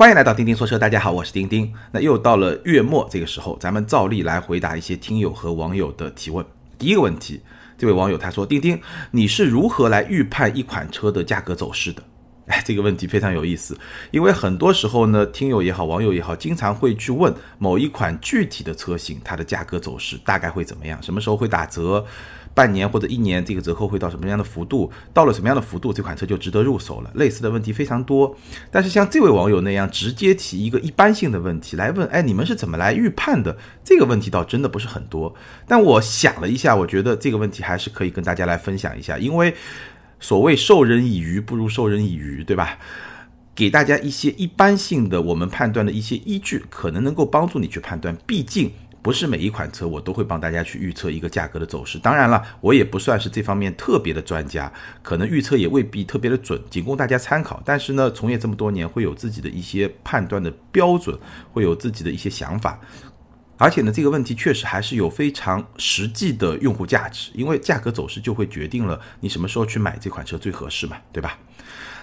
欢迎来到钉钉说车，大家好，我是钉钉。那又到了月末这个时候，咱们照例来回答一些听友和网友的提问。第一个问题，这位网友他说：“钉钉，你是如何来预判一款车的价格走势的？” 哎，这个问题非常有意思，因为很多时候呢，听友也好，网友也好，经常会去问某一款具体的车型，它的价格走势大概会怎么样，什么时候会打折。半年或者一年，这个折扣会到什么样的幅度？到了什么样的幅度，这款车就值得入手了。类似的问题非常多，但是像这位网友那样直接提一个一般性的问题来问，哎，你们是怎么来预判的？这个问题倒真的不是很多。但我想了一下，我觉得这个问题还是可以跟大家来分享一下，因为所谓授人以鱼不如授人以渔，对吧？给大家一些一般性的我们判断的一些依据，可能能够帮助你去判断。毕竟。不是每一款车我都会帮大家去预测一个价格的走势，当然了，我也不算是这方面特别的专家，可能预测也未必特别的准，仅供大家参考。但是呢，从业这么多年，会有自己的一些判断的标准，会有自己的一些想法。而且呢，这个问题确实还是有非常实际的用户价值，因为价格走势就会决定了你什么时候去买这款车最合适嘛，对吧？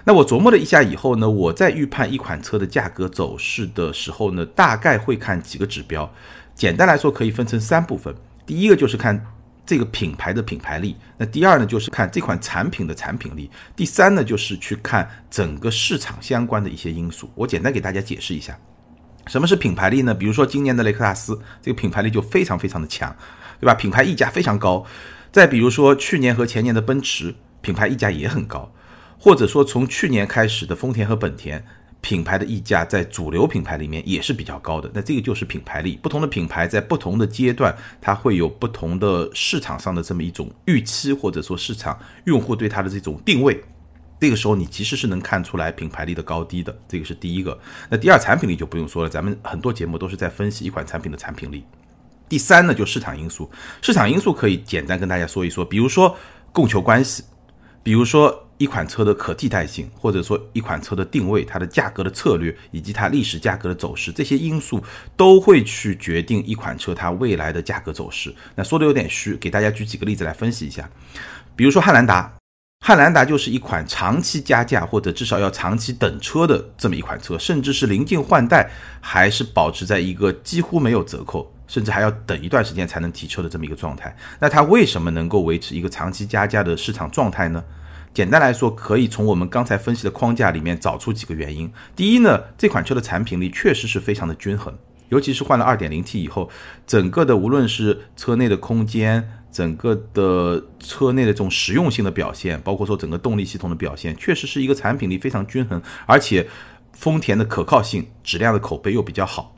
那我琢磨了一下以后呢，我在预判一款车的价格走势的时候呢，大概会看几个指标。简单来说，可以分成三部分。第一个就是看这个品牌的品牌力，那第二呢就是看这款产品的产品力，第三呢就是去看整个市场相关的一些因素。我简单给大家解释一下，什么是品牌力呢？比如说今年的雷克萨斯，这个品牌力就非常非常的强，对吧？品牌溢价非常高。再比如说去年和前年的奔驰，品牌溢价也很高，或者说从去年开始的丰田和本田。品牌的溢价在主流品牌里面也是比较高的，那这个就是品牌力。不同的品牌在不同的阶段，它会有不同的市场上的这么一种预期，或者说市场用户对它的这种定位。这个时候你其实是能看出来品牌力的高低的，这个是第一个。那第二，产品力就不用说了，咱们很多节目都是在分析一款产品的产品力。第三呢，就市场因素，市场因素可以简单跟大家说一说，比如说供求关系，比如说。一款车的可替代性，或者说一款车的定位、它的价格的策略，以及它历史价格的走势，这些因素都会去决定一款车它未来的价格走势。那说的有点虚，给大家举几个例子来分析一下。比如说汉兰达，汉兰达就是一款长期加价或者至少要长期等车的这么一款车，甚至是临近换代还是保持在一个几乎没有折扣，甚至还要等一段时间才能提车的这么一个状态。那它为什么能够维持一个长期加价的市场状态呢？简单来说，可以从我们刚才分析的框架里面找出几个原因。第一呢，这款车的产品力确实是非常的均衡，尤其是换了 2.0T 以后，整个的无论是车内的空间，整个的车内的这种实用性的表现，包括说整个动力系统的表现，确实是一个产品力非常均衡，而且丰田的可靠性、质量的口碑又比较好，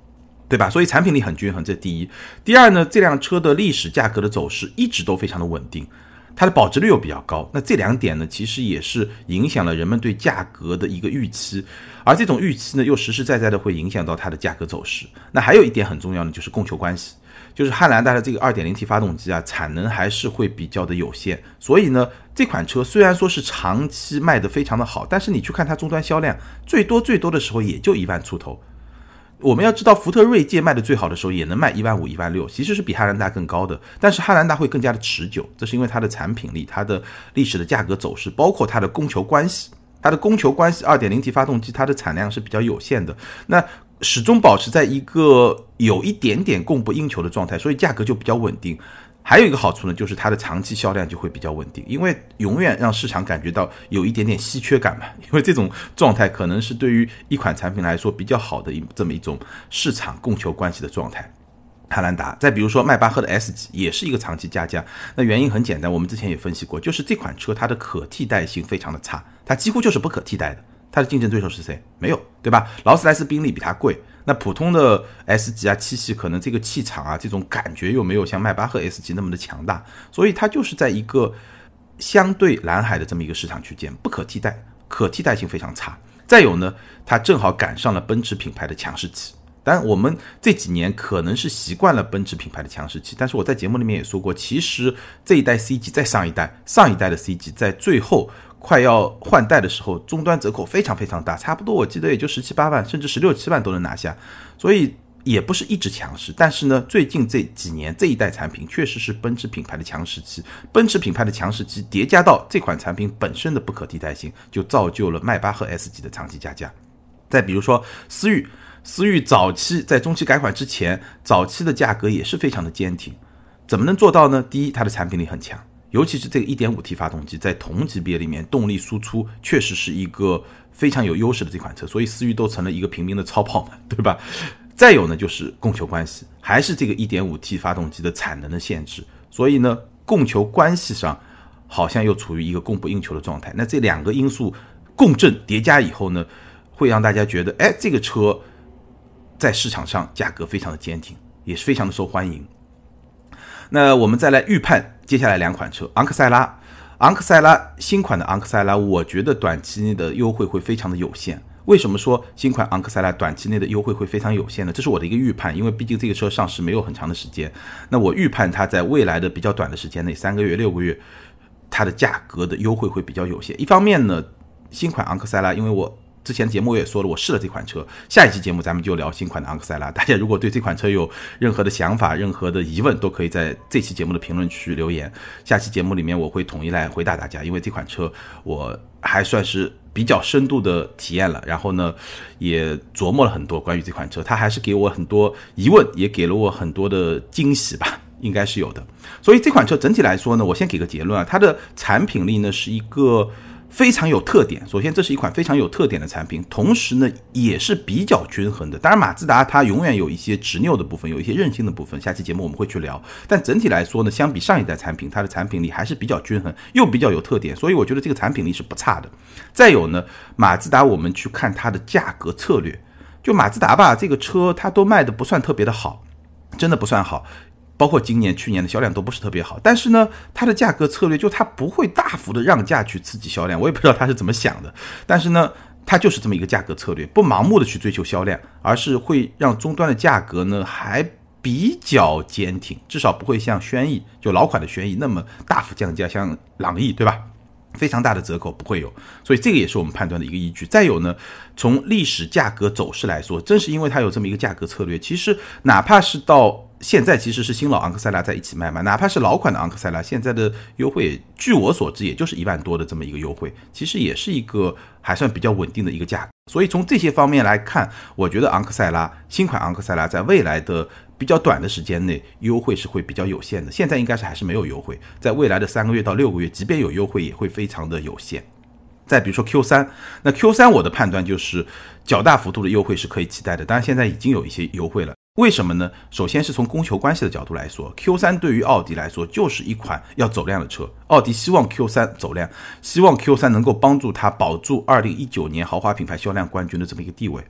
对吧？所以产品力很均衡，这第一。第二呢，这辆车的历史价格的走势一直都非常的稳定。它的保值率又比较高，那这两点呢，其实也是影响了人们对价格的一个预期，而这种预期呢，又实实在在的会影响到它的价格走势。那还有一点很重要的就是供求关系，就是汉兰达的这个 2.0T 发动机啊，产能还是会比较的有限，所以呢，这款车虽然说是长期卖的非常的好，但是你去看它终端销量，最多最多的时候也就一万出头。我们要知道，福特锐界卖的最好的时候也能卖一万五、一万六，其实是比汉兰达更高的。但是汉兰达会更加的持久，这是因为它的产品力、它的历史的价格走势，包括它的供求关系。它的供求关系，二点零 T 发动机它的产量是比较有限的，那始终保持在一个有一点点供不应求的状态，所以价格就比较稳定。还有一个好处呢，就是它的长期销量就会比较稳定，因为永远让市场感觉到有一点点稀缺感嘛。因为这种状态可能是对于一款产品来说比较好的一这么一种市场供求关系的状态。汉兰达，再比如说迈巴赫的 S 级也是一个长期加价，那原因很简单，我们之前也分析过，就是这款车它的可替代性非常的差，它几乎就是不可替代的。它的竞争对手是谁？没有，对吧？劳斯莱斯、宾利比它贵。那普通的 S 级啊、七系，可能这个气场啊，这种感觉又没有像迈巴赫 S 级那么的强大，所以它就是在一个相对蓝海的这么一个市场区间，不可替代，可替代性非常差。再有呢，它正好赶上了奔驰品牌的强势期。当然，我们这几年可能是习惯了奔驰品牌的强势期，但是我在节目里面也说过，其实这一代 C 级再上一代，上一代的 C 级在最后。快要换代的时候，终端折扣非常非常大，差不多我记得也就十七八万，甚至十六七万都能拿下，所以也不是一直强势。但是呢，最近这几年这一代产品确实是奔驰品牌的强势期，奔驰品牌的强势期叠加到这款产品本身的不可替代性，就造就了迈巴赫 S 级的长期加价。再比如说思域，思域早期在中期改款之前，早期的价格也是非常的坚挺。怎么能做到呢？第一，它的产品力很强，尤其是这个 1.5T 发动机，在同级别里面动力输出确实是一个非常有优势的这款车，所以思域都成了一个平民的超跑嘛，对吧？再有呢，就是供求关系，还是这个 1.5T 发动机的产能的限制，所以呢，供求关系上好像又处于一个供不应求的状态。那这两个因素共振叠加以后呢，会让大家觉得，哎，这个车在市场上价格非常的坚挺，也是非常的受欢迎。那我们再来预判接下来两款车，昂克赛拉，昂克赛拉新款的昂克赛拉，我觉得短期内的优惠会非常的有限。为什么说新款昂克赛拉短期内的优惠会非常有限呢？这是我的一个预判，因为毕竟这个车上市没有很长的时间。那我预判它在未来的比较短的时间内，三个月、六个月，它的价格的优惠会比较有限。一方面呢，新款昂克赛拉，因为我。之前节目我也说了，我试了这款车。下一期节目咱们就聊新款的昂克赛拉。大家如果对这款车有任何的想法、任何的疑问，都可以在这期节目的评论区留言。下期节目里面我会统一来回答大家，因为这款车我还算是比较深度的体验了，然后呢也琢磨了很多关于这款车，它还是给我很多疑问，也给了我很多的惊喜吧，应该是有的。所以这款车整体来说呢，我先给个结论啊，它的产品力呢是一个。非常有特点。首先，这是一款非常有特点的产品，同时呢，也是比较均衡的。当然，马自达它永远有一些执拗的部分，有一些任性的部分。下期节目我们会去聊。但整体来说呢，相比上一代产品，它的产品力还是比较均衡，又比较有特点。所以我觉得这个产品力是不差的。再有呢，马自达我们去看它的价格策略，就马自达吧，这个车它都卖的不算特别的好，真的不算好。包括今年、去年的销量都不是特别好，但是呢，它的价格策略就它不会大幅的让价去刺激销量，我也不知道它是怎么想的，但是呢，它就是这么一个价格策略，不盲目的去追求销量，而是会让终端的价格呢还比较坚挺，至少不会像轩逸就老款的轩逸那么大幅降价，像朗逸对吧？非常大的折扣不会有，所以这个也是我们判断的一个依据。再有呢，从历史价格走势来说，正是因为它有这么一个价格策略，其实哪怕是到现在其实是新老昂克赛拉在一起卖嘛，哪怕是老款的昂克赛拉，现在的优惠，据我所知，也就是一万多的这么一个优惠，其实也是一个还算比较稳定的一个价格。所以从这些方面来看，我觉得昂克赛拉新款昂克赛拉在未来的比较短的时间内优惠是会比较有限的。现在应该是还是没有优惠，在未来的三个月到六个月，即便有优惠，也会非常的有限。再比如说 Q 三，那 Q 三我的判断就是较大幅度的优惠是可以期待的，当然现在已经有一些优惠了。为什么呢？首先是从供求关系的角度来说，Q3 对于奥迪来说就是一款要走量的车。奥迪希望 Q3 走量，希望 Q3 能够帮助它保住2019年豪华品牌销量冠军的这么一个地位。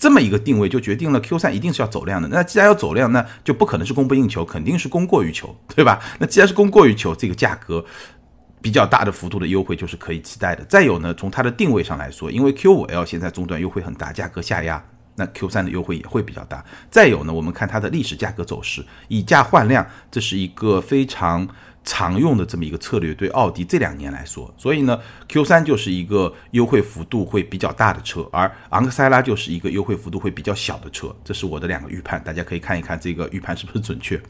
这么一个定位就决定了 Q3 一定是要走量的。那既然要走量，那就不可能是供不应求，肯定是供过于求，对吧？那既然是供过于求，这个价格比较大的幅度的优惠就是可以期待的。再有呢，从它的定位上来说，因为 Q5L 现在终端优惠很大，价格下压。那 Q 三的优惠也会比较大。再有呢，我们看它的历史价格走势，以价换量，这是一个非常常用的这么一个策略。对奥迪这两年来说，所以呢，Q 三就是一个优惠幅度会比较大的车，而昂克赛拉就是一个优惠幅度会比较小的车。这是我的两个预判，大家可以看一看这个预判是不是准确。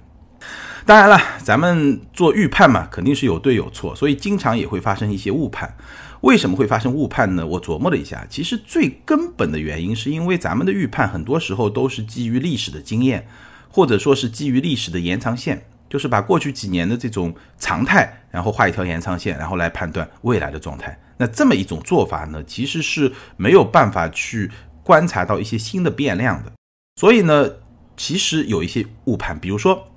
当然了，咱们做预判嘛，肯定是有对有错，所以经常也会发生一些误判。为什么会发生误判呢？我琢磨了一下，其实最根本的原因是因为咱们的预判很多时候都是基于历史的经验，或者说是基于历史的延长线，就是把过去几年的这种常态，然后画一条延长线，然后来判断未来的状态。那这么一种做法呢，其实是没有办法去观察到一些新的变量的。所以呢，其实有一些误判，比如说。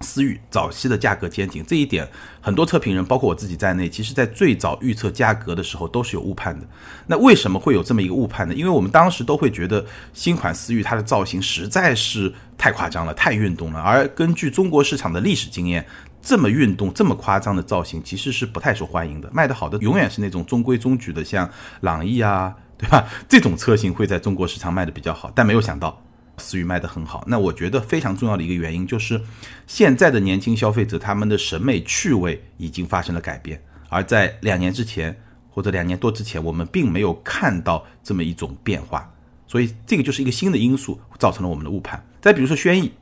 思域早期的价格坚挺，这一点很多测评人，包括我自己在内，其实在最早预测价格的时候都是有误判的。那为什么会有这么一个误判呢？因为我们当时都会觉得新款思域它的造型实在是太夸张了，太运动了。而根据中国市场的历史经验，这么运动、这么夸张的造型其实是不太受欢迎的。卖得好的永远是那种中规中矩的，像朗逸啊，对吧？这种车型会在中国市场卖的比较好，但没有想到。思域卖得很好，那我觉得非常重要的一个原因就是，现在的年轻消费者他们的审美趣味已经发生了改变，而在两年之前或者两年多之前，我们并没有看到这么一种变化，所以这个就是一个新的因素造成了我们的误判。再比如说轩逸，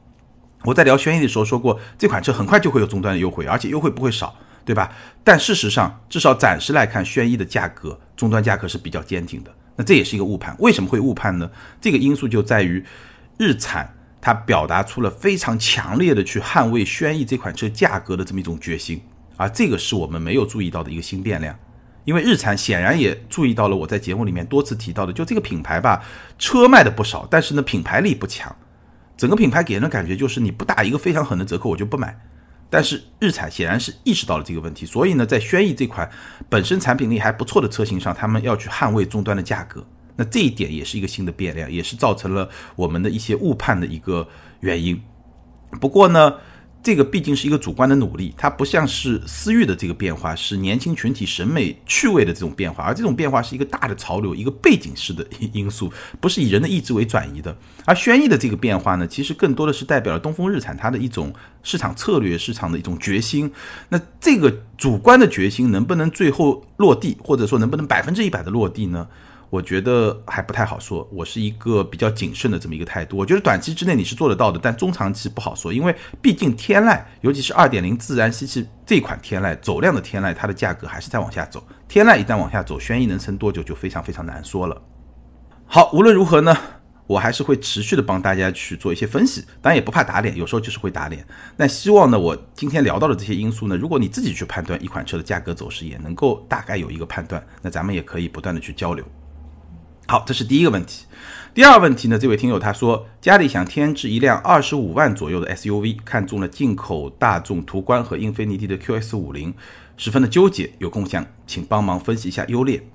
我在聊轩逸的时候说过，这款车很快就会有终端的优惠，而且优惠不会少，对吧？但事实上，至少暂时来看，轩逸的价格终端价格是比较坚挺的。那这也是一个误判。为什么会误判呢？这个因素就在于日产它表达出了非常强烈的去捍卫轩逸这款车价格的这么一种决心，而这个是我们没有注意到的一个新变量。因为日产显然也注意到了我在节目里面多次提到的，就这个品牌吧，车卖的不少，但是呢品牌力不强，整个品牌给人的感觉就是你不打一个非常狠的折扣我就不买。但是日产显然是意识到了这个问题，所以呢在轩逸这款本身产品力还不错的车型上，他们要去捍卫终端的价格，那这一点也是一个新的变量，也是造成了我们的一些误判的一个原因。不过呢。这个毕竟是一个主观的努力，它不像是私域的这个变化，是年轻群体审美趣味的这种变化，而这种变化是一个大的潮流，一个背景式的因素，不是以人的意志为转移的。而轩逸的这个变化呢，其实更多的是代表了东风日产它的一种市场策略、市场的一种决心。那这个主观的决心能不能最后落地，或者说能不能百分之一百的落地呢？我觉得还不太好说，我是一个比较谨慎的这么一个态度。我觉得短期之内你是做得到的，但中长期不好说，因为毕竟天籁，尤其是二点零自然吸气这款天籁，走量的天籁，它的价格还是在往下走。天籁一旦往下走，轩逸能撑多久就非常非常难说了。好，无论如何呢，我还是会持续的帮大家去做一些分析，当然也不怕打脸，有时候就是会打脸。那希望呢，我今天聊到的这些因素呢，如果你自己去判断一款车的价格走势，也能够大概有一个判断，那咱们也可以不断的去交流。好，这是第一个问题。第二个问题呢？这位听友他说家里想添置一辆二十五万左右的 SUV，看中了进口大众途观和英菲尼迪的 QX 五零，十分的纠结。有空想请帮忙分析一下优劣。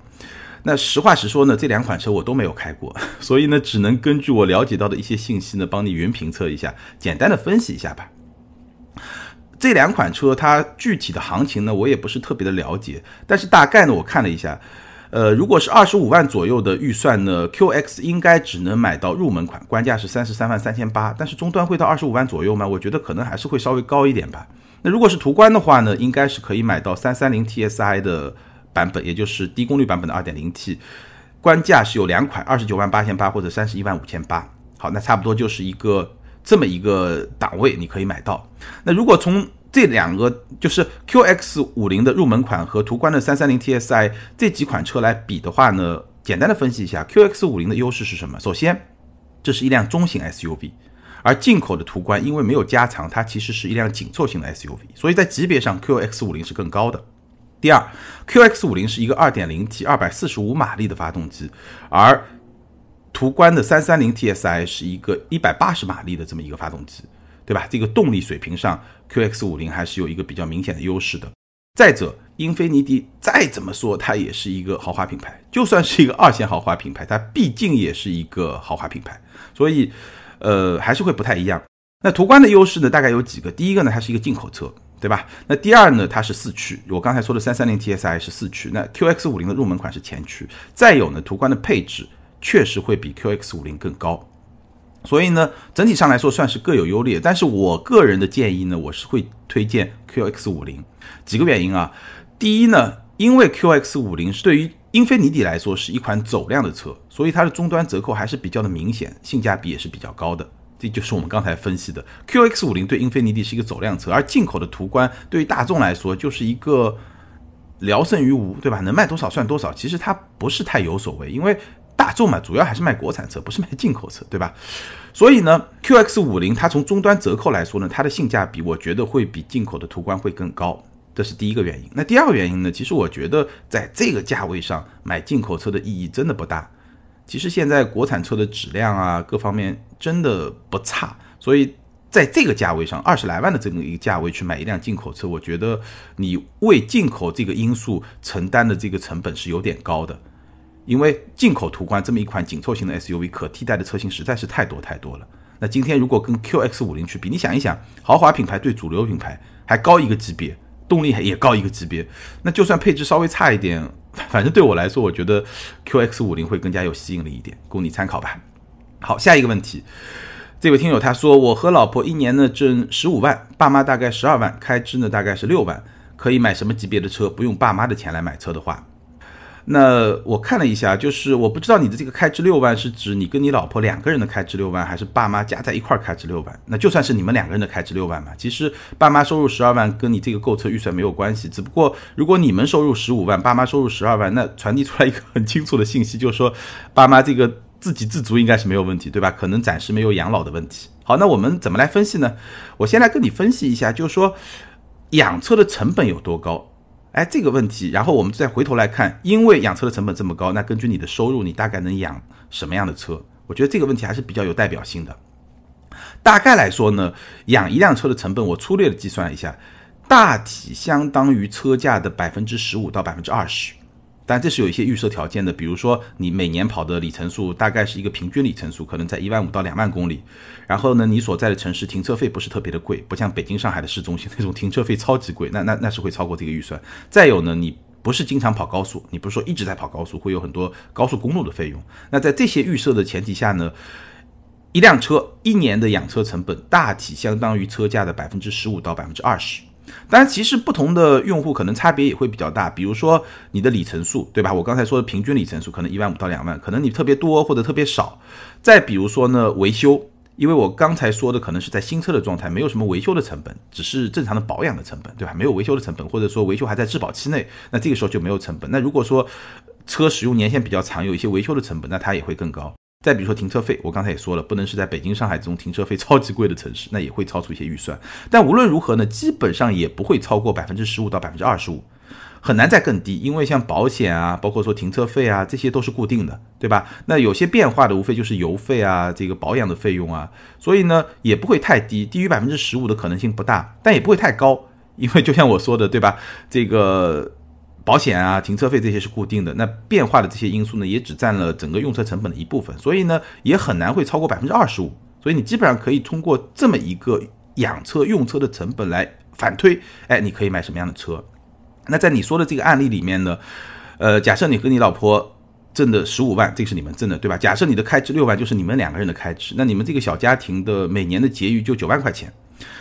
那实话实说呢，这两款车我都没有开过，所以呢，只能根据我了解到的一些信息呢，帮你云评测一下，简单的分析一下吧。这两款车它具体的行情呢，我也不是特别的了解，但是大概呢，我看了一下。呃，如果是二十五万左右的预算呢，QX 应该只能买到入门款，官价是三十三万三千八，但是终端会到二十五万左右吗？我觉得可能还是会稍微高一点吧。那如果是途观的话呢，应该是可以买到三三零 TSI 的版本，也就是低功率版本的二点零 T，官价是有两款，二十九万八千八或者三十一万五千八。好，那差不多就是一个这么一个档位，你可以买到。那如果从这两个就是 QX 五零的入门款和途观的三三零 TSI 这几款车来比的话呢，简单的分析一下，QX 五零的优势是什么？首先，这是一辆中型 SUV，而进口的途观因为没有加长，它其实是一辆紧凑型的 SUV，所以在级别上 QX 五零是更高的。第二，QX 五零是一个二点零 T 二百四十五马力的发动机，而途观的三三零 TSI 是一个一百八十马力的这么一个发动机。对吧？这个动力水平上，QX 五零还是有一个比较明显的优势的。再者，英菲尼迪再怎么说，它也是一个豪华品牌，就算是一个 二线豪华品牌，它毕竟也是一个豪华品牌，所以，呃，还是会不太一样。那途观的优势呢，大概有几个。第一个呢，它是一个进口车，对吧？那第二呢，它是四驱。我刚才说的三三零 TSI 是四驱，那 QX 五零的入门款是前驱。再有呢，途观的配置确实会比 QX 五零更高。所以呢，整体上来说算是各有优劣，但是我个人的建议呢，我是会推荐 QX 五零，几个原因啊。第一呢，因为 QX 五零是对于英菲尼迪来说是一款走量的车，所以它的终端折扣还是比较的明显，性价比也是比较高的。这就是我们刚才分析的，QX 五零对英菲尼迪是一个走量车，而进口的途观对于大众来说就是一个聊胜于无，对吧？能卖多少算多少，其实它不是太有所谓，因为。大众嘛，主要还是卖国产车，不是卖进口车，对吧？所以呢，QX 五零它从终端折扣来说呢，它的性价比我觉得会比进口的途观会更高，这是第一个原因。那第二个原因呢，其实我觉得在这个价位上买进口车的意义真的不大。其实现在国产车的质量啊，各方面真的不差，所以在这个价位上，二十来万的这么一个价位去买一辆进口车，我觉得你为进口这个因素承担的这个成本是有点高的。因为进口途观这么一款紧凑型的 SUV，可替代的车型实在是太多太多了。那今天如果跟 QX 五零去比，你想一想，豪华品牌对主流品牌还高一个级别，动力也高一个级别，那就算配置稍微差一点，反正对我来说，我觉得 QX 五零会更加有吸引力一点，供你参考吧。好，下一个问题，这位听友他说，我和老婆一年呢挣十五万，爸妈大概十二万，开支呢大概是六万，可以买什么级别的车？不用爸妈的钱来买车的话。那我看了一下，就是我不知道你的这个开支六万是指你跟你老婆两个人的开支六万，还是爸妈加在一块儿开支六万？那就算是你们两个人的开支六万嘛。其实爸妈收入十二万，跟你这个购车预算没有关系。只不过如果你们收入十五万，爸妈收入十二万，那传递出来一个很清楚的信息，就是说爸妈这个自给自足应该是没有问题，对吧？可能暂时没有养老的问题。好，那我们怎么来分析呢？我先来跟你分析一下，就是说养车的成本有多高。哎，这个问题，然后我们再回头来看，因为养车的成本这么高，那根据你的收入，你大概能养什么样的车？我觉得这个问题还是比较有代表性的。大概来说呢，养一辆车的成本，我粗略的计算一下，大体相当于车价的百分之十五到百分之二十。但这是有一些预设条件的，比如说你每年跑的里程数大概是一个平均里程数，可能在一万五到两万公里。然后呢，你所在的城市停车费不是特别的贵，不像北京、上海的市中心那种停车费超级贵，那那那是会超过这个预算。再有呢，你不是经常跑高速，你不是说一直在跑高速，会有很多高速公路的费用。那在这些预设的前提下呢，一辆车一年的养车成本大体相当于车价的百分之十五到百分之二十。当然，其实不同的用户可能差别也会比较大。比如说你的里程数，对吧？我刚才说的平均里程数可能一万五到两万，可能你特别多或者特别少。再比如说呢，维修，因为我刚才说的可能是在新车的状态，没有什么维修的成本，只是正常的保养的成本，对吧？没有维修的成本，或者说维修还在质保期内，那这个时候就没有成本。那如果说车使用年限比较长，有一些维修的成本，那它也会更高。再比如说停车费，我刚才也说了，不能是在北京、上海这种停车费超级贵的城市，那也会超出一些预算。但无论如何呢，基本上也不会超过百分之十五到百分之二十五，很难再更低。因为像保险啊，包括说停车费啊，这些都是固定的，对吧？那有些变化的，无非就是油费啊，这个保养的费用啊，所以呢，也不会太低，低于百分之十五的可能性不大，但也不会太高，因为就像我说的，对吧？这个。保险啊，停车费这些是固定的，那变化的这些因素呢，也只占了整个用车成本的一部分，所以呢，也很难会超过百分之二十五。所以你基本上可以通过这么一个养车用车的成本来反推，哎，你可以买什么样的车？那在你说的这个案例里面呢，呃，假设你和你老婆挣的十五万，这是你们挣的，对吧？假设你的开支六万，就是你们两个人的开支，那你们这个小家庭的每年的结余就九万块钱。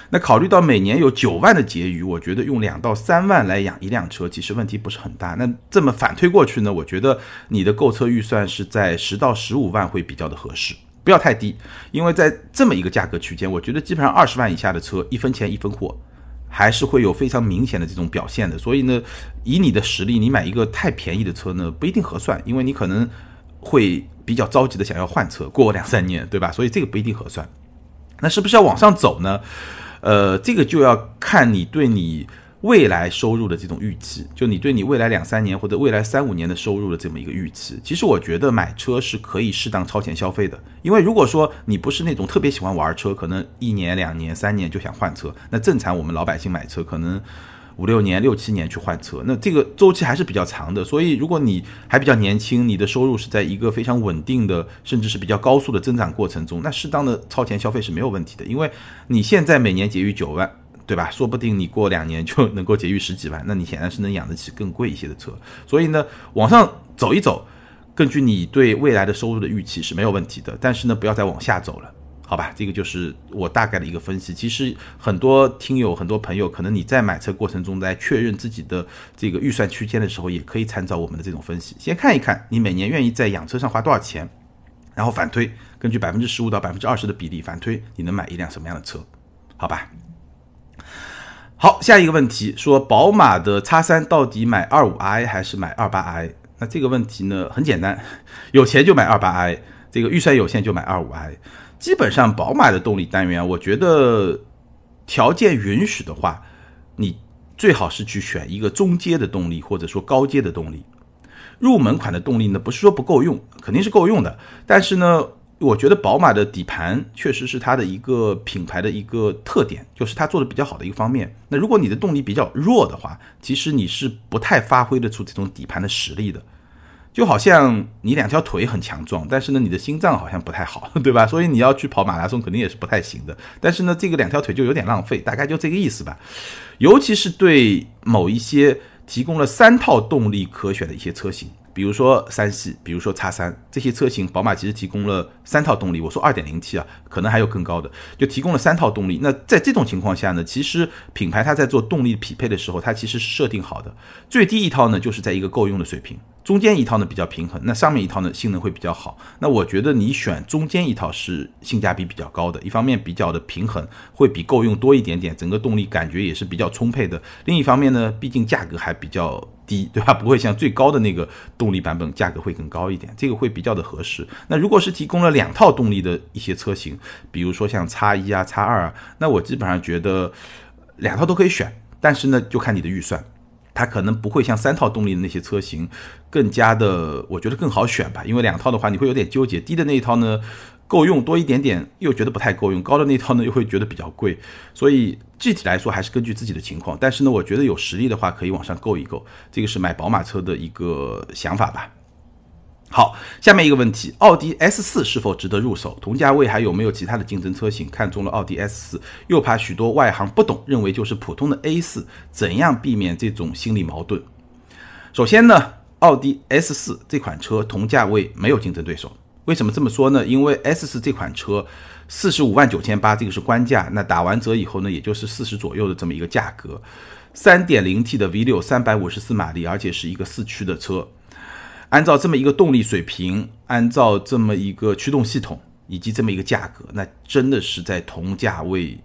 那考虑到每年有九万的结余，我觉得用两到三万来养一辆车，其实问题不是很大。那这么反推过去呢？我觉得你的购车预算是在十到十五万会比较的合适，不要太低，因为在这么一个价格区间，我觉得基本上二十万以下的车，一分钱一分货，还是会有非常明显的这种表现的。所以呢，以你的实力，你买一个太便宜的车呢，不一定合算，因为你可能会比较着急的想要换车，过两三年，对吧？所以这个不一定合算。那是不是要往上走呢？呃，这个就要看你对你未来收入的这种预期，就你对你未来两三年或者未来三五年的收入的这么一个预期。其实我觉得买车是可以适当超前消费的，因为如果说你不是那种特别喜欢玩车，可能一年、两年、三年就想换车，那正常我们老百姓买车可能。五六年、六七年去换车，那这个周期还是比较长的。所以，如果你还比较年轻，你的收入是在一个非常稳定的，甚至是比较高速的增长过程中，那适当的超前消费是没有问题的。因为你现在每年结余九万，对吧？说不定你过两年就能够结余十几万，那你显然是能养得起更贵一些的车。所以呢，往上走一走，根据你对未来的收入的预期是没有问题的。但是呢，不要再往下走了。好吧，这个就是我大概的一个分析。其实很多听友、很多朋友，可能你在买车过程中，在确认自己的这个预算区间的时候，也可以参照我们的这种分析，先看一看你每年愿意在养车上花多少钱，然后反推，根据百分之十五到百分之二十的比例反推，你能买一辆什么样的车？好吧。好，下一个问题说，宝马的叉三到底买二五 i 还是买二八 i？那这个问题呢，很简单，有钱就买二八 i，这个预算有限就买二五 i。基本上，宝马的动力单元，我觉得条件允许的话，你最好是去选一个中阶的动力，或者说高阶的动力。入门款的动力呢，不是说不够用，肯定是够用的。但是呢，我觉得宝马的底盘确实是它的一个品牌的一个特点，就是它做的比较好的一个方面。那如果你的动力比较弱的话，其实你是不太发挥得出这种底盘的实力的。就好像你两条腿很强壮，但是呢，你的心脏好像不太好，对吧？所以你要去跑马拉松，肯定也是不太行的。但是呢，这个两条腿就有点浪费，大概就这个意思吧。尤其是对某一些提供了三套动力可选的一些车型，比如说三系，比如说叉三这些车型，宝马其实提供了三套动力。我说二点零 T 啊，可能还有更高的，就提供了三套动力。那在这种情况下呢，其实品牌它在做动力匹配的时候，它其实是设定好的，最低一套呢就是在一个够用的水平，中间一套呢比较平衡，那上面一套呢性能会比较好。那我觉得你选中间一套是性价比比较高的，一方面比较的平衡，会比够用多一点点，整个动力感觉也是比较充沛的。另一方面呢，毕竟价格还比较。低对吧？不会像最高的那个动力版本价格会更高一点，这个会比较的合适。那如果是提供了两套动力的一些车型，比如说像叉一啊、叉二啊，那我基本上觉得两套都可以选，但是呢，就看你的预算，它可能不会像三套动力的那些车型更加的，我觉得更好选吧。因为两套的话，你会有点纠结，低的那一套呢。够用多一点点，又觉得不太够用；高的那套呢，又会觉得比较贵。所以具体来说，还是根据自己的情况。但是呢，我觉得有实力的话，可以往上够一够。这个是买宝马车的一个想法吧。好，下面一个问题：奥迪 S 四是否值得入手？同价位还有没有其他的竞争车型？看中了奥迪 S 四，又怕许多外行不懂，认为就是普通的 A 四，怎样避免这种心理矛盾？首先呢，奥迪 S 四这款车同价位没有竞争对手。为什么这么说呢？因为 S 四这款车四十五万九千八，这个是官价，那打完折以后呢，也就是四十左右的这么一个价格。三点零 T 的 V 六，三百五十四马力，而且是一个四驱的车。按照这么一个动力水平，按照这么一个驱动系统，以及这么一个价格，那真的是在同价位。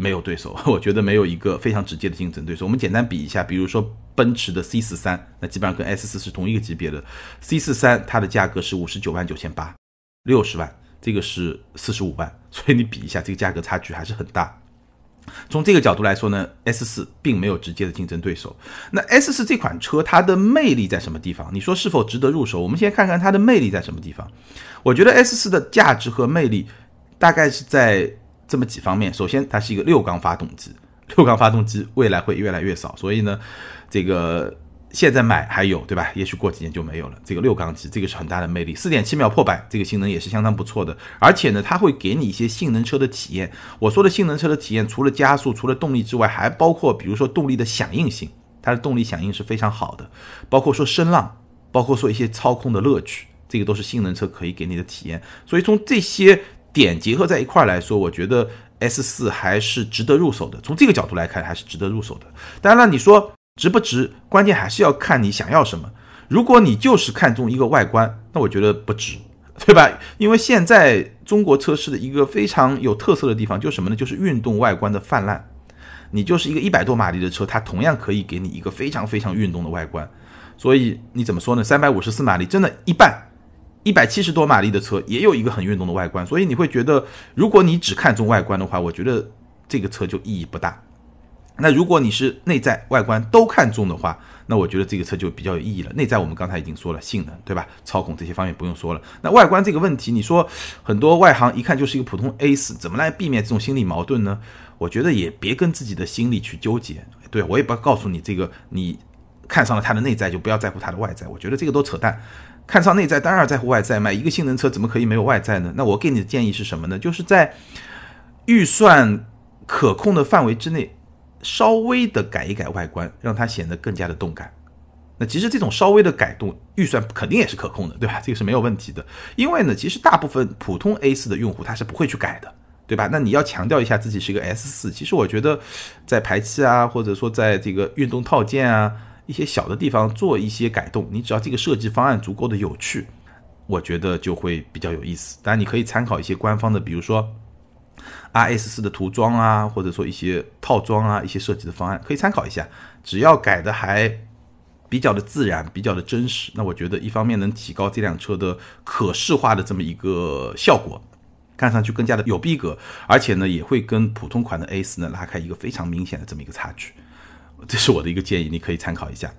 没有对手，我觉得没有一个非常直接的竞争对手。我们简单比一下，比如说奔驰的 C 四三，那基本上跟 S 四是同一个级别的。C 四三它的价格是五十九万九千八，六十万，这个是四十五万，所以你比一下，这个价格差距还是很大。从这个角度来说呢，S 四并没有直接的竞争对手。那 S 四这款车它的魅力在什么地方？你说是否值得入手？我们先看看它的魅力在什么地方。我觉得 S 四的价值和魅力大概是在。这么几方面，首先它是一个六缸发动机，六缸发动机未来会越来越少，所以呢，这个现在买还有对吧？也许过几年就没有了。这个六缸机，这个是很大的魅力，四点七秒破百，这个性能也是相当不错的。而且呢，它会给你一些性能车的体验。我说的性能车的体验，除了加速、除了动力之外，还包括比如说动力的响应性，它的动力响应是非常好的，包括说声浪，包括说一些操控的乐趣，这个都是性能车可以给你的体验。所以从这些。点结合在一块儿来说，我觉得 S 四还是值得入手的。从这个角度来看，还是值得入手的。当然了，你说值不值，关键还是要看你想要什么。如果你就是看中一个外观，那我觉得不值，对吧？因为现在中国车市的一个非常有特色的地方就是什么呢？就是运动外观的泛滥。你就是一个一百多马力的车，它同样可以给你一个非常非常运动的外观。所以你怎么说呢？三百五十四马力真的一半。一百七十多马力的车也有一个很运动的外观，所以你会觉得，如果你只看重外观的话，我觉得这个车就意义不大。那如果你是内在外观都看重的话，那我觉得这个车就比较有意义了。内在我们刚才已经说了，性能对吧？操控这些方面不用说了。那外观这个问题，你说很多外行一看就是一个普通 A 四，怎么来避免这种心理矛盾呢？我觉得也别跟自己的心理去纠结。对我也不告诉你这个，你看上了它的内在就不要在乎它的外在，我觉得这个都扯淡。看上内在当然在乎外在，买一个性能车怎么可以没有外在呢？那我给你的建议是什么呢？就是在预算可控的范围之内，稍微的改一改外观，让它显得更加的动感。那其实这种稍微的改动，预算肯定也是可控的，对吧？这个是没有问题的。因为呢，其实大部分普通 A 四的用户他是不会去改的，对吧？那你要强调一下自己是一个 S 四，其实我觉得在排气啊，或者说在这个运动套件啊。一些小的地方做一些改动，你只要这个设计方案足够的有趣，我觉得就会比较有意思。当然，你可以参考一些官方的，比如说 R S 四的涂装啊，或者说一些套装啊，一些设计的方案可以参考一下。只要改的还比较的自然，比较的真实，那我觉得一方面能提高这辆车的可视化的这么一个效果，看上去更加的有逼格，而且呢，也会跟普通款的 A 四呢拉开一个非常明显的这么一个差距。这是我的一个建议，你可以参考一下。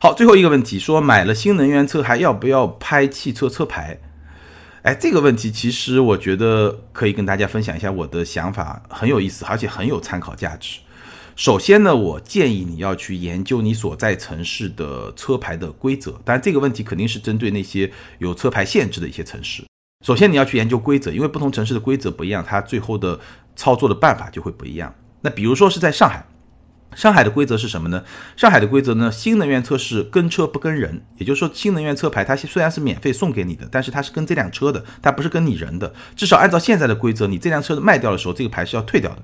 好，最后一个问题，说买了新能源车还要不要拍汽车车牌？哎，这个问题其实我觉得可以跟大家分享一下我的想法，很有意思，而且很有参考价值。首先呢，我建议你要去研究你所在城市的车牌的规则，当然这个问题肯定是针对那些有车牌限制的一些城市。首先你要去研究规则，因为不同城市的规则不一样，它最后的操作的办法就会不一样。那比如说是在上海。上海的规则是什么呢？上海的规则呢？新能源车是跟车不跟人，也就是说，新能源车牌它虽然是免费送给你的，但是它是跟这辆车的，它不是跟你人的。至少按照现在的规则，你这辆车卖掉的时候，这个牌是要退掉的。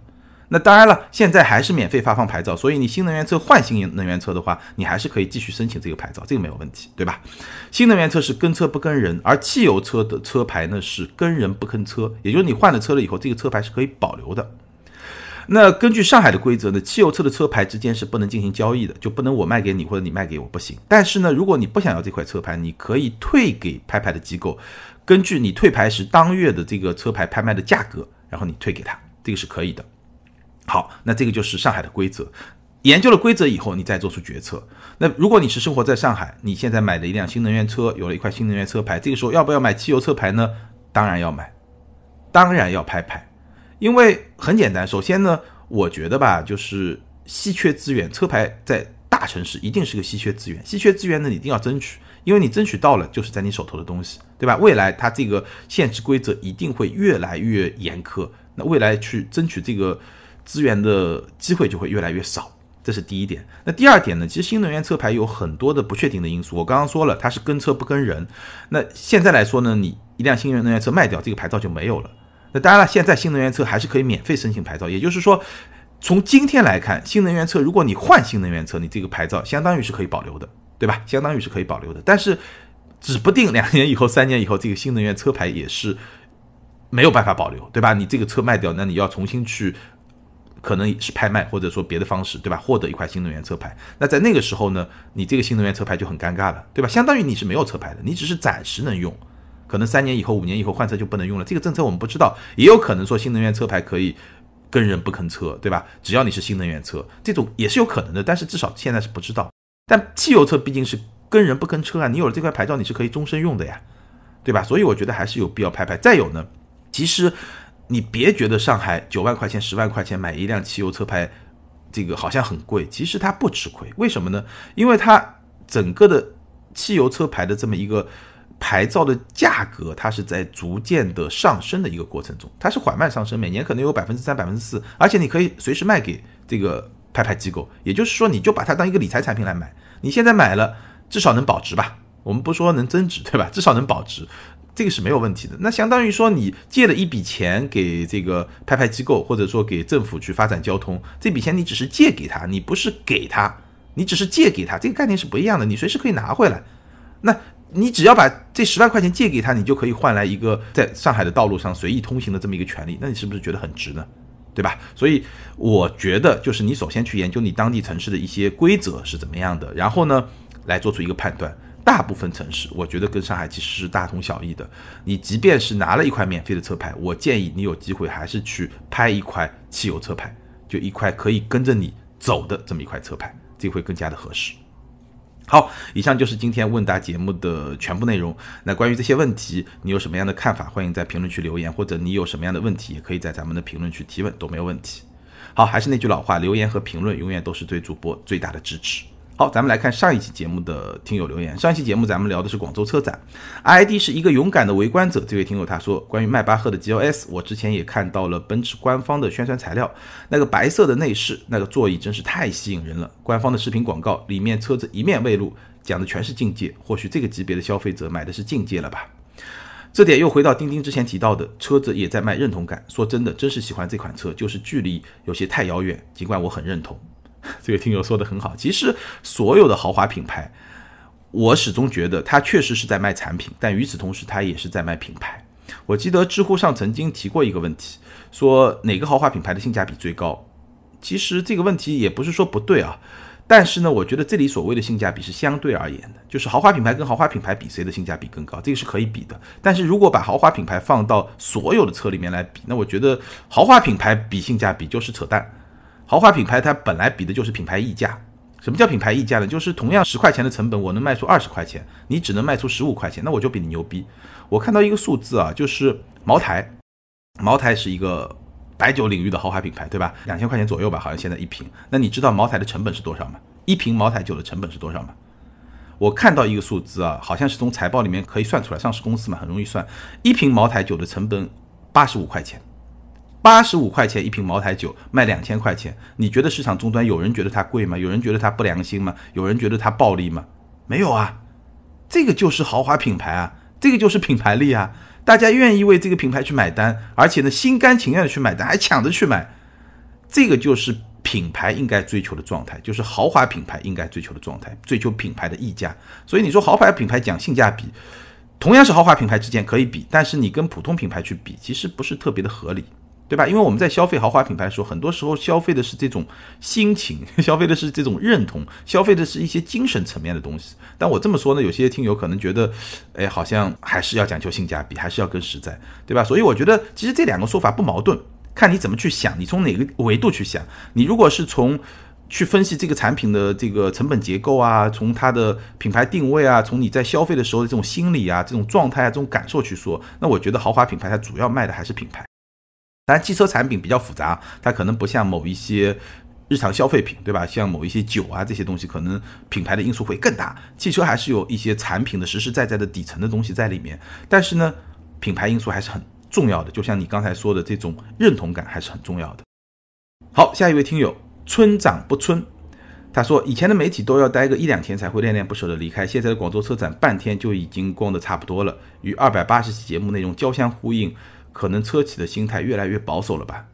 那当然了，现在还是免费发放牌照，所以你新能源车换新能源车的话，你还是可以继续申请这个牌照，这个没有问题，对吧？新能源车是跟车不跟人，而汽油车的车牌呢是跟人不跟车，也就是你换了车了以后，这个车牌是可以保留的。那根据上海的规则呢，汽油车的车牌之间是不能进行交易的，就不能我卖给你或者你卖给我不行。但是呢，如果你不想要这块车牌，你可以退给拍牌的机构，根据你退牌时当月的这个车牌拍卖的价格，然后你退给他，这个是可以的。好，那这个就是上海的规则。研究了规则以后，你再做出决策。那如果你是生活在上海，你现在买了一辆新能源车，有了一块新能源车牌，这个时候要不要买汽油车牌呢？当然要买，当然要拍牌。因为很简单，首先呢，我觉得吧，就是稀缺资源，车牌在大城市一定是个稀缺资源。稀缺资源呢，你一定要争取，因为你争取到了，就是在你手头的东西，对吧？未来它这个限制规则一定会越来越严苛，那未来去争取这个资源的机会就会越来越少，这是第一点。那第二点呢，其实新能源车牌有很多的不确定的因素，我刚刚说了，它是跟车不跟人。那现在来说呢，你一辆新能源车卖掉，这个牌照就没有了。那当然了，现在新能源车还是可以免费申请牌照，也就是说，从今天来看，新能源车如果你换新能源车，你这个牌照相当于是可以保留的，对吧？相当于是可以保留的。但是，指不定两年以后、三年以后，这个新能源车牌也是没有办法保留，对吧？你这个车卖掉，那你要重新去，可能是拍卖或者说别的方式，对吧？获得一块新能源车牌。那在那个时候呢，你这个新能源车牌就很尴尬了，对吧？相当于你是没有车牌的，你只是暂时能用。可能三年以后、五年以后换车就不能用了，这个政策我们不知道，也有可能说新能源车牌可以跟人不跟车，对吧？只要你是新能源车，这种也是有可能的，但是至少现在是不知道。但汽油车毕竟是跟人不跟车啊，你有了这块牌照，你是可以终身用的呀，对吧？所以我觉得还是有必要拍拍。再有呢，其实你别觉得上海九万块钱、十万块钱买一辆汽油车牌，这个好像很贵，其实它不吃亏。为什么呢？因为它整个的汽油车牌的这么一个。牌照的价格，它是在逐渐的上升的一个过程中，它是缓慢上升，每年可能有百分之三、百分之四，而且你可以随时卖给这个拍牌机构，也就是说，你就把它当一个理财产品来买。你现在买了，至少能保值吧？我们不说能增值，对吧？至少能保值，这个是没有问题的。那相当于说，你借了一笔钱给这个拍拍机构，或者说给政府去发展交通，这笔钱你只是借给他，你不是给他，你只是借给他，这个概念是不一样的，你随时可以拿回来。那。你只要把这十万块钱借给他，你就可以换来一个在上海的道路上随意通行的这么一个权利，那你是不是觉得很值呢？对吧？所以我觉得，就是你首先去研究你当地城市的一些规则是怎么样的，然后呢，来做出一个判断。大部分城市，我觉得跟上海其实是大同小异的。你即便是拿了一块免费的车牌，我建议你有机会还是去拍一块汽油车牌，就一块可以跟着你走的这么一块车牌，这会更加的合适。好，以上就是今天问答节目的全部内容。那关于这些问题，你有什么样的看法？欢迎在评论区留言，或者你有什么样的问题，也可以在咱们的评论区提问，都没有问题。好，还是那句老话，留言和评论永远都是对主播最大的支持。好，咱们来看上一期节目的听友留言。上一期节目咱们聊的是广州车展，ID 是一个勇敢的围观者。这位听友他说，关于迈巴赫的 GLS，我之前也看到了奔驰官方的宣传材料，那个白色的内饰，那个座椅真是太吸引人了。官方的视频广告里面车子一面未露，讲的全是境界。或许这个级别的消费者买的是境界了吧？这点又回到钉钉之前提到的，车子也在卖认同感。说真的，真是喜欢这款车，就是距离有些太遥远。尽管我很认同。这位听友说的很好，其实所有的豪华品牌，我始终觉得它确实是在卖产品，但与此同时，它也是在卖品牌。我记得知乎上曾经提过一个问题，说哪个豪华品牌的性价比最高？其实这个问题也不是说不对啊，但是呢，我觉得这里所谓的性价比是相对而言的，就是豪华品牌跟豪华品牌比谁的性价比更高，这个是可以比的。但是如果把豪华品牌放到所有的车里面来比，那我觉得豪华品牌比性价比就是扯淡。豪华品牌它本来比的就是品牌溢价。什么叫品牌溢价呢？就是同样十块钱的成本，我能卖出二十块钱，你只能卖出十五块钱，那我就比你牛逼。我看到一个数字啊，就是茅台，茅台是一个白酒领域的豪华品牌，对吧？两千块钱左右吧，好像现在一瓶。那你知道茅台的成本是多少吗？一瓶茅台酒的成本是多少吗？我看到一个数字啊，好像是从财报里面可以算出来，上市公司嘛，很容易算。一瓶茅台酒的成本八十五块钱。八十五块钱一瓶茅台酒卖两千块钱，你觉得市场终端有人觉得它贵吗？有人觉得它不良心吗？有人觉得它暴利吗？没有啊，这个就是豪华品牌啊，这个就是品牌力啊，大家愿意为这个品牌去买单，而且呢心甘情愿的去买单，还抢着去买，这个就是品牌应该追求的状态，就是豪华品牌应该追求的状态，追求品牌的溢价。所以你说豪华品牌讲性价比。同样是豪华品牌之间可以比，但是你跟普通品牌去比，其实不是特别的合理，对吧？因为我们在消费豪华品牌的时候，很多时候消费的是这种心情，消费的是这种认同，消费的是一些精神层面的东西。但我这么说呢，有些听友可能觉得，哎，好像还是要讲究性价比，还是要更实在，对吧？所以我觉得其实这两个说法不矛盾，看你怎么去想，你从哪个维度去想。你如果是从去分析这个产品的这个成本结构啊，从它的品牌定位啊，从你在消费的时候的这种心理啊、这种状态啊、这种感受去说，那我觉得豪华品牌它主要卖的还是品牌。当然，汽车产品比较复杂，它可能不像某一些日常消费品，对吧？像某一些酒啊这些东西，可能品牌的因素会更大。汽车还是有一些产品的实实在在的底层的东西在里面，但是呢，品牌因素还是很重要的。就像你刚才说的，这种认同感还是很重要的。好，下一位听友。村长不村，他说以前的媒体都要待个一两天才会恋恋不舍的离开，现在的广州车展半天就已经逛得差不多了，与二百八十期节目内容交相呼应，可能车企的心态越来越保守了吧？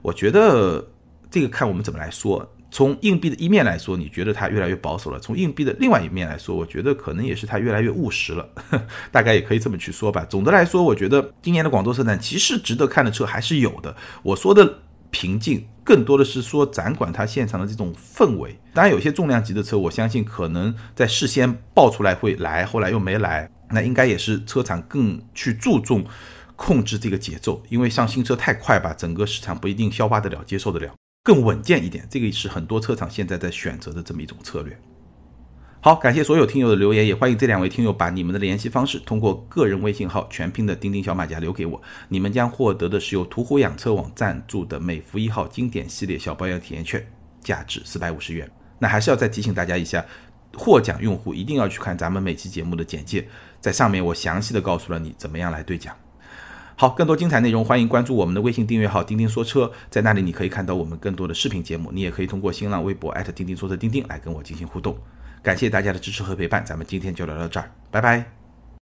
我觉得这个看我们怎么来说。从硬币的一面来说，你觉得它越来越保守了；从硬币的另外一面来说，我觉得可能也是它越来越务实了，大概也可以这么去说吧。总的来说，我觉得今年的广州车展其实值得看的车还是有的。我说的。平静，更多的是说展馆它现场的这种氛围。当然，有些重量级的车，我相信可能在事先爆出来会来，后来又没来，那应该也是车厂更去注重控制这个节奏，因为上新车太快吧，整个市场不一定消化得了、接受得了，更稳健一点，这个是很多车厂现在在选择的这么一种策略。好，感谢所有听友的留言，也欢迎这两位听友把你们的联系方式通过个人微信号全拼的钉钉小马甲留给我，你们将获得的是由途虎养车网赞助的美孚一号经典系列小保养体验券，价值四百五十元。那还是要再提醒大家一下，获奖用户一定要去看咱们每期节目的简介，在上面我详细的告诉了你怎么样来兑奖。好，更多精彩内容欢迎关注我们的微信订阅号钉钉说车，在那里你可以看到我们更多的视频节目，你也可以通过新浪微博钉钉说车钉钉来跟我进行互动。感谢大家的支持和陪伴，咱们今天就聊到这儿，拜拜。